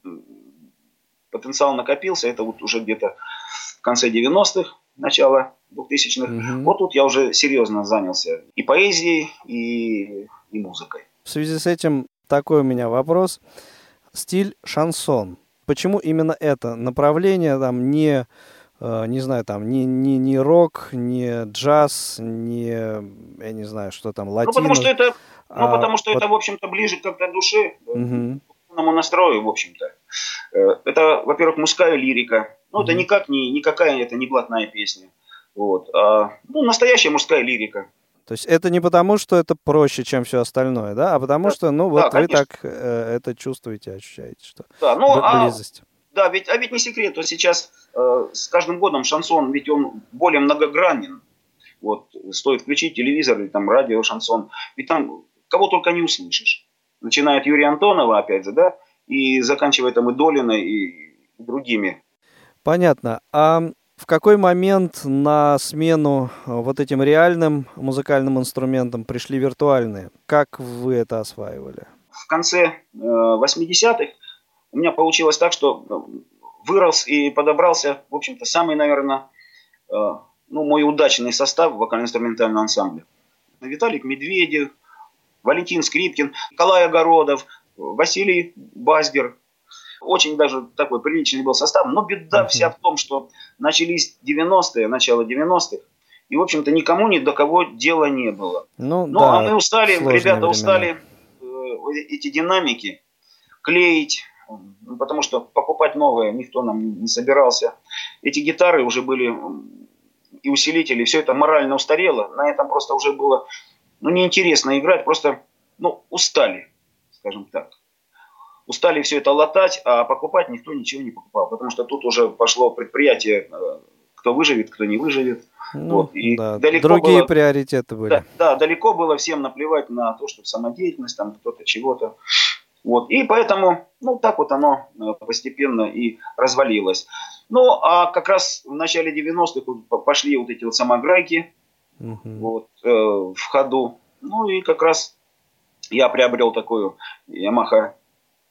потенциал накопился, это вот уже где-то в конце 90-х, начало 2000-х, угу. вот тут я уже серьезно занялся и поэзией, и, и музыкой. В связи с этим такой у меня вопрос. Стиль шансон. Почему именно это направление, там, не, э, не знаю, там, не, не, не рок, не джаз, не, я не знаю, что там, латино? Ну, потому что это, ну, а, потому что вот... это, в общем-то, ближе как-то душе, угу. настрою, в общем-то. Э, это, во-первых, мужская лирика. Ну, угу. это никак не, никакая это не блатная песня. Вот. А, ну, настоящая мужская лирика. То есть это не потому, что это проще, чем все остальное, да, а потому что, ну, вот да, вы так э, это чувствуете, ощущаете, что да, ну, близость. А, да, ведь, а ведь не секрет, вот сейчас э, с каждым годом шансон, ведь он более многогранен. Вот, стоит включить телевизор или там радио, шансон, ведь там кого только не услышишь. Начиная от Юрия Антонова, опять же, да, и заканчивая там и Долиной, и другими. Понятно. А в какой момент на смену э, вот этим реальным музыкальным инструментам пришли виртуальные? Как вы это осваивали? В конце 80-х э, у меня получилось так, что э, вырос и подобрался, в общем-то, самый, наверное, ну, мой удачный состав вокально-инструментального ансамбля. Виталик Медведев, Валентин Скрипкин, Николай Огородов, Василий Базгер, очень даже такой приличный был состав, но беда uh-huh. вся в том, что начались 90-е, начало 90-х, и, в общем-то, никому ни до кого дела не было. Ну, ну да, а мы устали, ребята времена. устали э, эти динамики клеить, ну, потому что покупать новые никто нам не собирался. Эти гитары уже были и усилители, все это морально устарело. На этом просто уже было ну, неинтересно играть, просто ну, устали, скажем так устали все это латать, а покупать никто ничего не покупал, потому что тут уже пошло предприятие, э, кто выживет, кто не выживет. Ну, вот. и да. далеко Другие было, приоритеты были. Да, да, далеко было всем наплевать на то, что самодеятельность, там кто-то чего-то. Вот. И поэтому, ну, так вот оно э, постепенно и развалилось. Ну, а как раз в начале 90-х пошли вот эти вот самограйки угу. вот, э, в ходу. Ну, и как раз я приобрел такую Yamaha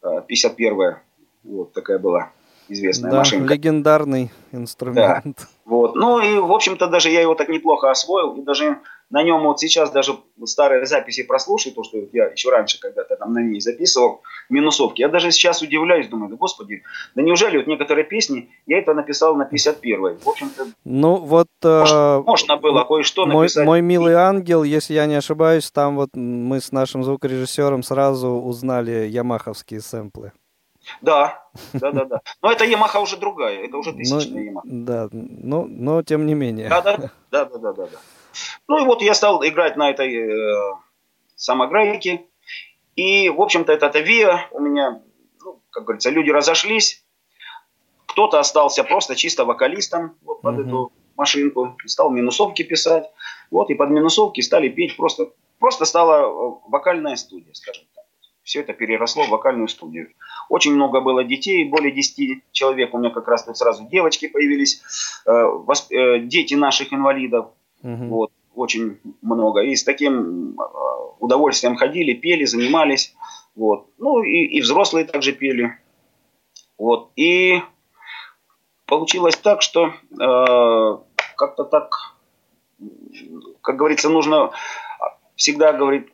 51-я. Вот такая была известная да, машинка. легендарный инструмент. Да. Вот. Ну и, в общем-то, даже я его так неплохо освоил. И даже на нем вот сейчас даже старые записи прослушай, то, что я еще раньше когда-то там на ней записывал, минусовки. Я даже сейчас удивляюсь, думаю, да господи, да неужели вот некоторые песни, я это написал на 51-й. В общем-то, ну вот... Можно, э, можно было кое-что мой, написать. Мой милый ангел, если я не ошибаюсь, там вот мы с нашим звукорежиссером сразу узнали ямаховские сэмплы. Да, да, да, да. Но это Ямаха уже другая, это уже тысячная Ямаха. Да, но, но тем не менее. Да, да, да, да, да, да. Ну и вот я стал играть на этой э, самограйке. И, в общем-то, это Тавия у меня, ну, как говорится, люди разошлись. Кто-то остался просто чисто вокалистом вот под mm-hmm. эту машинку, стал минусовки писать. Вот, и под минусовки стали петь просто, просто стала э, вокальная студия, скажем так. Все это переросло в вокальную студию. Очень много было детей, более 10 человек. У меня как раз тут сразу девочки появились, э, восп... э, дети наших инвалидов. Угу. Вот, очень много. И с таким э, удовольствием ходили, пели, занимались. Вот. Ну и, и взрослые также пели. Вот. И получилось так, что э, как-то так, как говорится, нужно всегда говорит,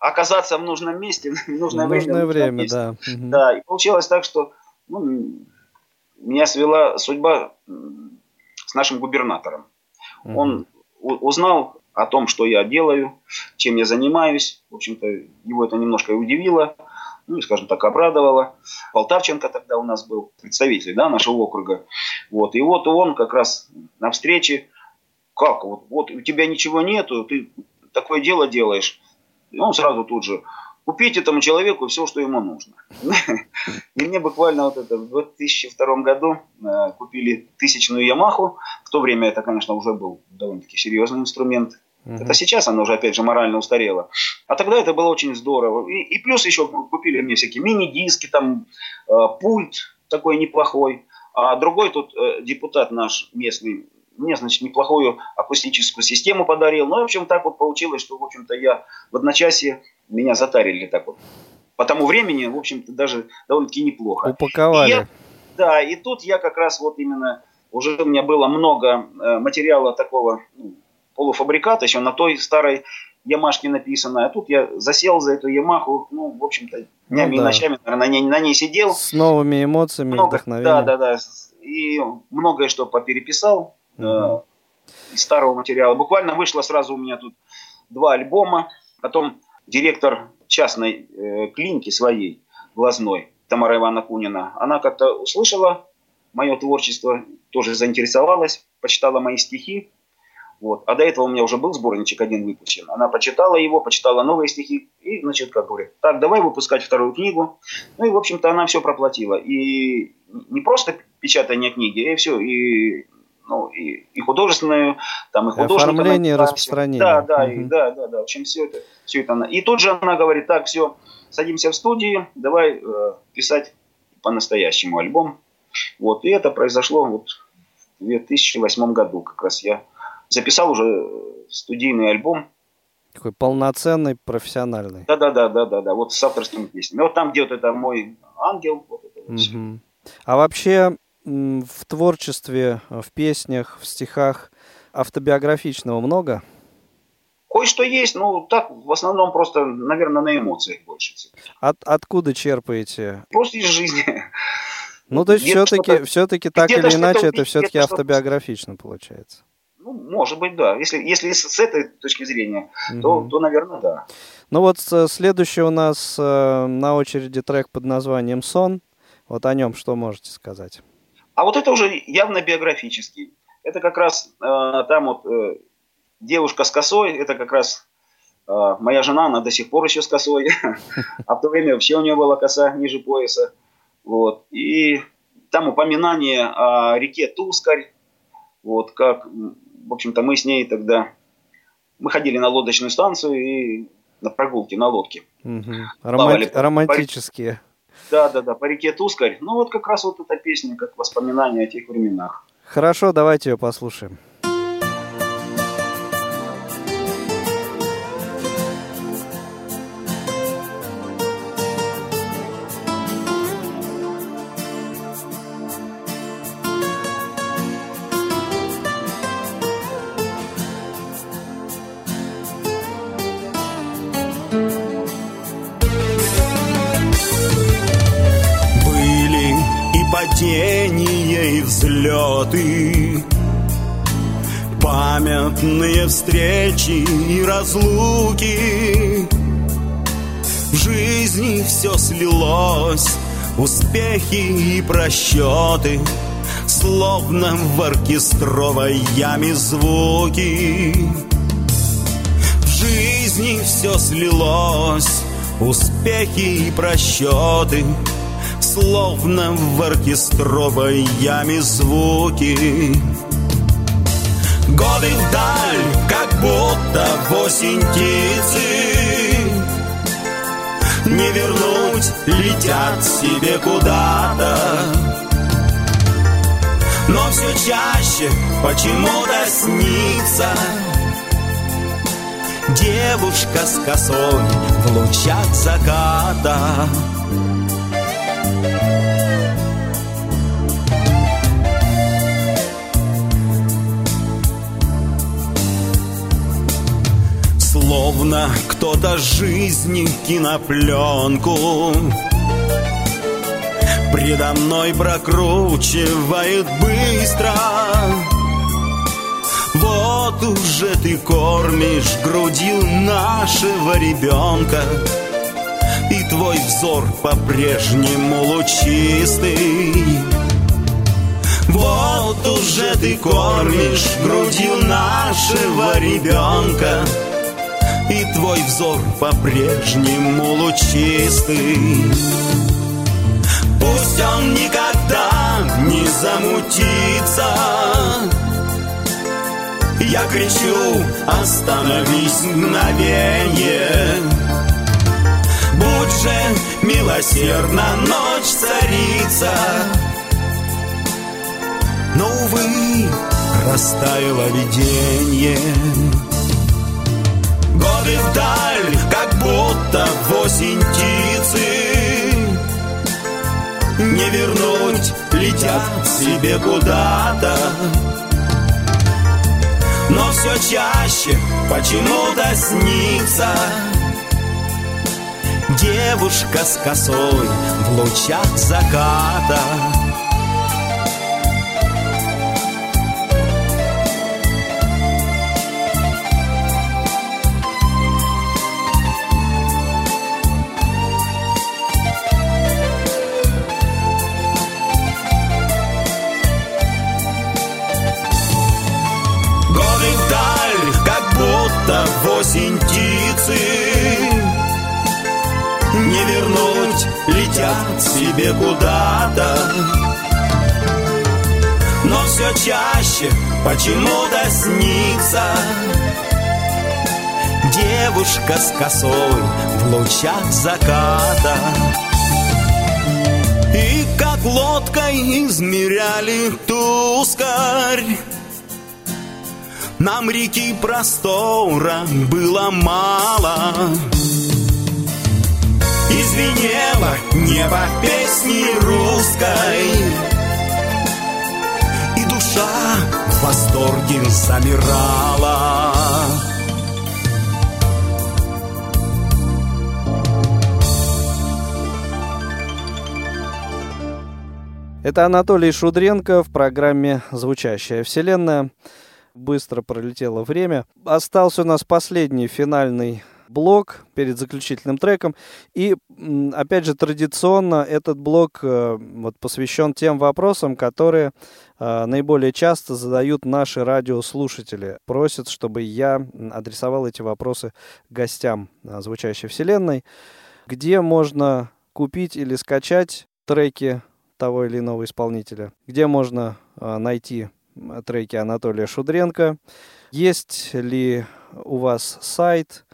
оказаться в нужном месте, в нужное, нужное время. время да. Да, и получилось так, что ну, меня свела судьба с нашим губернатором. Угу. Он узнал о том, что я делаю, чем я занимаюсь. В общем-то, его это немножко удивило, ну и, скажем так, обрадовало. Полтавченко тогда у нас был представитель да, нашего округа. Вот. И вот он как раз на встрече, как, вот, вот у тебя ничего нету, ты такое дело делаешь. И он сразу тут же, купить этому человеку все, что ему нужно. И мне буквально вот это в 2002 году э, купили тысячную Ямаху. В то время это, конечно, уже был довольно-таки серьезный инструмент. Это сейчас она уже, опять же, морально устарела. А тогда это было очень здорово. И, и плюс еще купили мне всякие мини-диски, там э, пульт такой неплохой. А другой тут э, депутат наш местный мне, значит, неплохую акустическую систему подарил. Ну, в общем, так вот получилось, что, в общем-то, я в одночасье меня затарили так вот. По тому времени, в общем-то, даже довольно-таки неплохо. Упаковали. И я, да, и тут я как раз вот именно, уже у меня было много э, материала такого ну, полуфабриката, еще на той старой Ямашке написано. А тут я засел за эту Ямаху, ну, в общем-то, днями ну, да. и ночами, наверное, на ней, на ней сидел. С новыми эмоциями, много, вдохновением. Да, да, да. И многое что попереписал угу. из старого материала. Буквально вышло сразу у меня тут два альбома. Потом директор частной э, клиники своей, глазной, Тамара Ивановна Кунина, она как-то услышала мое творчество, тоже заинтересовалась, почитала мои стихи. Вот. А до этого у меня уже был сборничек один выпущен. Она почитала его, почитала новые стихи и, значит, как говорит, так, давай выпускать вторую книгу. Ну и, в общем-то, она все проплатила. И не просто печатание книги, и все, и ну, и, и художественную, там, и художника. Оформление, распространение. Да, да, угу. и, да, да, да. В общем, все это, все это она. И тут же она говорит, так, все, садимся в студии, давай э, писать по-настоящему альбом. Вот, и это произошло вот в 2008 году, как раз я записал уже студийный альбом. Такой полноценный, профессиональный. Да, да, да, да, да, да. Вот с авторскими песнями. Вот там, где вот это мой ангел, вот это вот угу. А вообще, в творчестве, в песнях, в стихах автобиографичного много? Кое-что есть, но так в основном просто, наверное, на эмоциях больше. От, откуда черпаете? Просто из жизни. Ну, то есть все-таки, все-таки так или иначе это все-таки автобиографично получается. Ну, может быть, да. Если, если с этой точки зрения, угу. то, то, наверное, да. Ну вот следующий у нас э, на очереди трек под названием «Сон». Вот о нем что можете сказать? А вот это уже явно биографический. Это как раз э, там вот э, девушка с косой, это как раз э, моя жена, она до сих пор еще с косой. А в то время вообще у нее была коса ниже пояса. Вот. И там упоминание о реке Тускарь. Вот как, в общем-то, мы с ней тогда... Мы ходили на лодочную станцию и на прогулки на лодке. Угу. Романти- романтические. Да, да, да, по реке Тускарь. Ну вот как раз вот эта песня, как воспоминание о тех временах. Хорошо, давайте ее послушаем. Встречи и разлуки. В жизни все слилось Успехи и просчеты Словно в оркестровой яме звуки. В жизни все слилось Успехи и просчеты Словно в оркестровой яме звуки. Годы вдаль, будто в осень птицы. Не вернуть, летят себе куда-то. Но все чаще почему-то снится. Девушка с косой в лучах заката Словно кто-то жизни кинопленку Предо мной прокручивает быстро. Вот уже ты кормишь грудью нашего ребенка И твой взор по-прежнему лучистый. Вот уже ты кормишь грудью нашего ребенка И твой взор по-прежнему лучистый. Пусть он никогда не замутится. Я кричу, остановись мгновенье Будь же милосердна ночь царица. Но, увы, растаяло видение Годы вдаль, как будто в осень птицы. Не вернуть, летят себе куда-то. Но все чаще почему-то снится. Девушка с косой в лучах заката осень птицы. Не вернуть, летят себе куда-то. Но все чаще почему-то снится. Девушка с косой в лучах заката. И как лодкой измеряли тускарь нам реки простора было мало. Извинело небо песни русской. И душа в восторге замирала. Это Анатолий Шудренко в программе «Звучащая вселенная» быстро пролетело время. Остался у нас последний финальный блок перед заключительным треком. И, опять же, традиционно этот блок э, вот, посвящен тем вопросам, которые э, наиболее часто задают наши радиослушатели. Просят, чтобы я адресовал эти вопросы гостям э, звучащей вселенной. Где можно купить или скачать треки того или иного исполнителя? Где можно найти треки Анатолия Шудренко. Есть ли у вас сайт,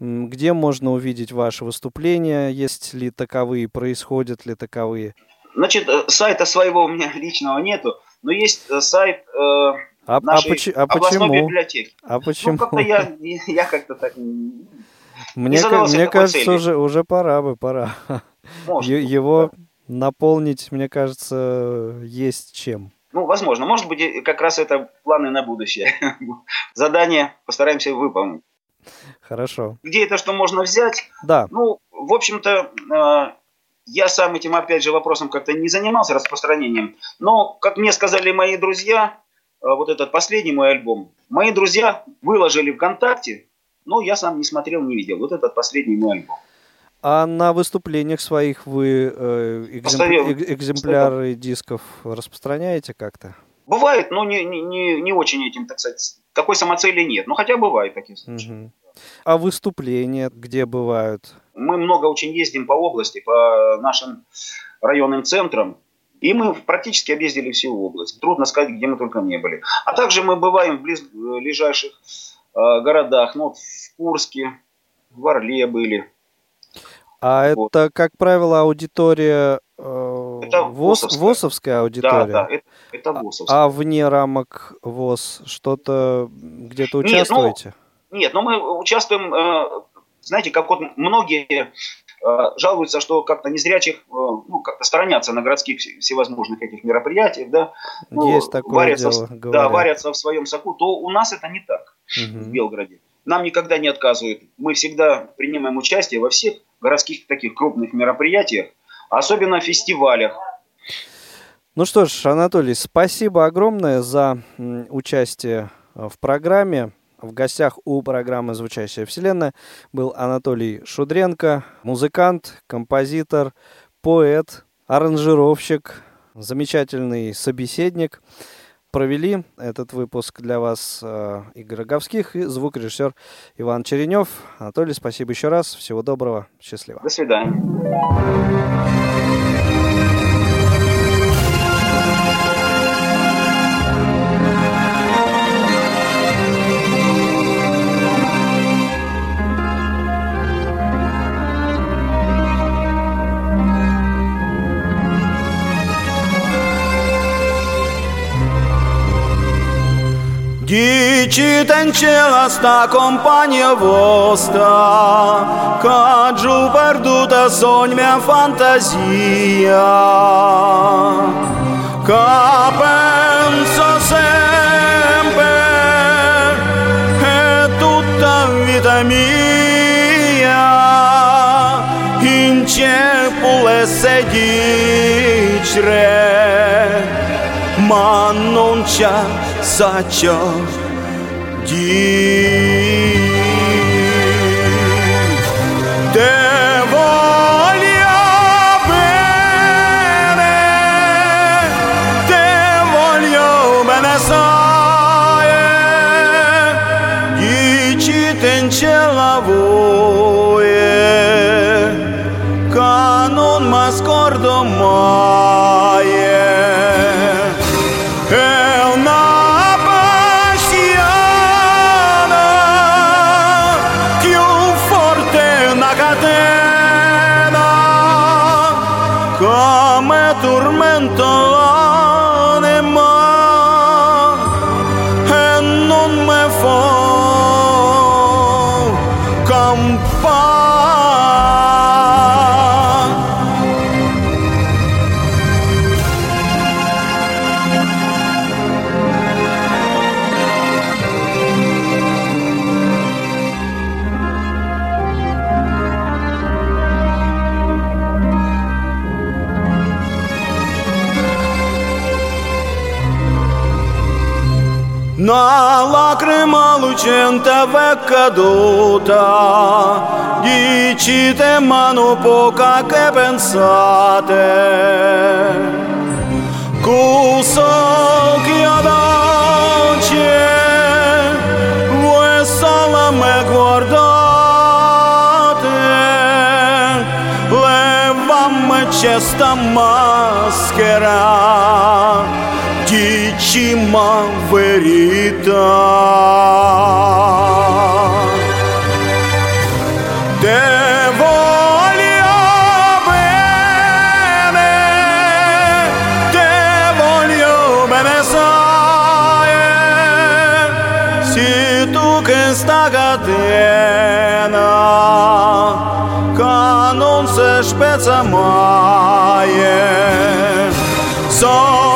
где можно увидеть ваши выступления, есть ли таковые, происходят ли таковые? Значит, э, сайта своего у меня личного нету, но есть э, сайт э, а, а нашей а, поч- а почему? библиотеки. А почему? Ну, как-то я, я как-то так мне, мне кажется, уже, уже пора бы, пора. Может, Его да. наполнить, мне кажется, есть чем. Ну, возможно. Может быть, как раз это планы на будущее. Задание постараемся выполнить. Хорошо. Где это что можно взять? Да. Ну, в общем-то, э, я сам этим, опять же, вопросом как-то не занимался распространением. Но, как мне сказали мои друзья, э, вот этот последний мой альбом, мои друзья выложили ВКонтакте, но я сам не смотрел, не видел. Вот этот последний мой альбом. А на выступлениях своих вы э, экземпля... экземпляры дисков распространяете как-то? Бывает, но не, не, не очень этим, так сказать, такой самоцели нет. Но хотя бывают такие случаи. Угу. А выступления где бывают? Мы много очень ездим по области, по нашим районным центрам. И мы практически объездили всю область. Трудно сказать, где мы только не были. А также мы бываем в ближайших э, городах. Ну, в Курске, в Орле были. А вот. это, как правило, аудитория э, это ВОЗ, ВОСовская. ВОСовская аудитория? Да, да, это, это ВОСовская. А вне рамок ВОЗ что-то где-то участвуете? Нет, ну, нет, но мы участвуем, э, знаете, как вот многие э, жалуются, что как-то незрячих, э, ну, как-то сторонятся на городских всевозможных этих мероприятиях, да. Ну, Есть такое варятся, дело, в, Да, варятся в своем соку, то у нас это не так угу. в Белгороде. Нам никогда не отказывают. Мы всегда принимаем участие во всех городских таких крупных мероприятиях, особенно фестивалях. Ну что ж, Анатолий, спасибо огромное за участие в программе. В гостях у программы «Звучащая вселенная» был Анатолий Шудренко, музыкант, композитор, поэт, аранжировщик, замечательный собеседник. Провели этот выпуск для вас э, Игорь Роговских и звукорежиссер Иван Черенев. Анатолий, спасибо еще раз. Всего доброго. Счастливо. До свидания. Ghicite în celasta compania voastră, Ca giu pierdută sogni mea fantazia, Ca penso sempre e tutta vita mia, In cerpule se ghicire, ma non such a deep. vicentava caduta, Ghicite ma nu poca che pensate. Cu sochi adaucie, voi sala me guardate, Levamă această mascheră, dicima verità. Te voglio bene, te sai, tu che sta catena, che non si spezza mai. Sono